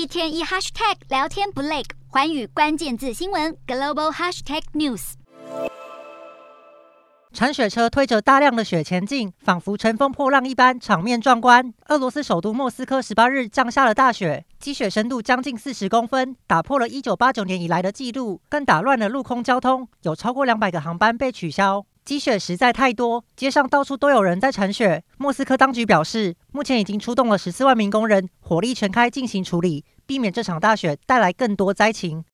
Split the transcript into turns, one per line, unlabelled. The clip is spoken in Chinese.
一天一 hashtag 聊天不累，寰宇关键字新闻 global hashtag news。
铲雪车推着大量的雪前进，仿佛乘风破浪一般，场面壮观。俄罗斯首都莫斯科十八日降下了大雪，积雪深度将近四十公分，打破了一九八九年以来的纪录，更打乱了陆空交通，有超过两百个航班被取消。积雪实在太多，街上到处都有人在铲雪。莫斯科当局表示，目前已经出动了十四万名工人，火力全开进行处理，避免这场大雪带来更多灾情。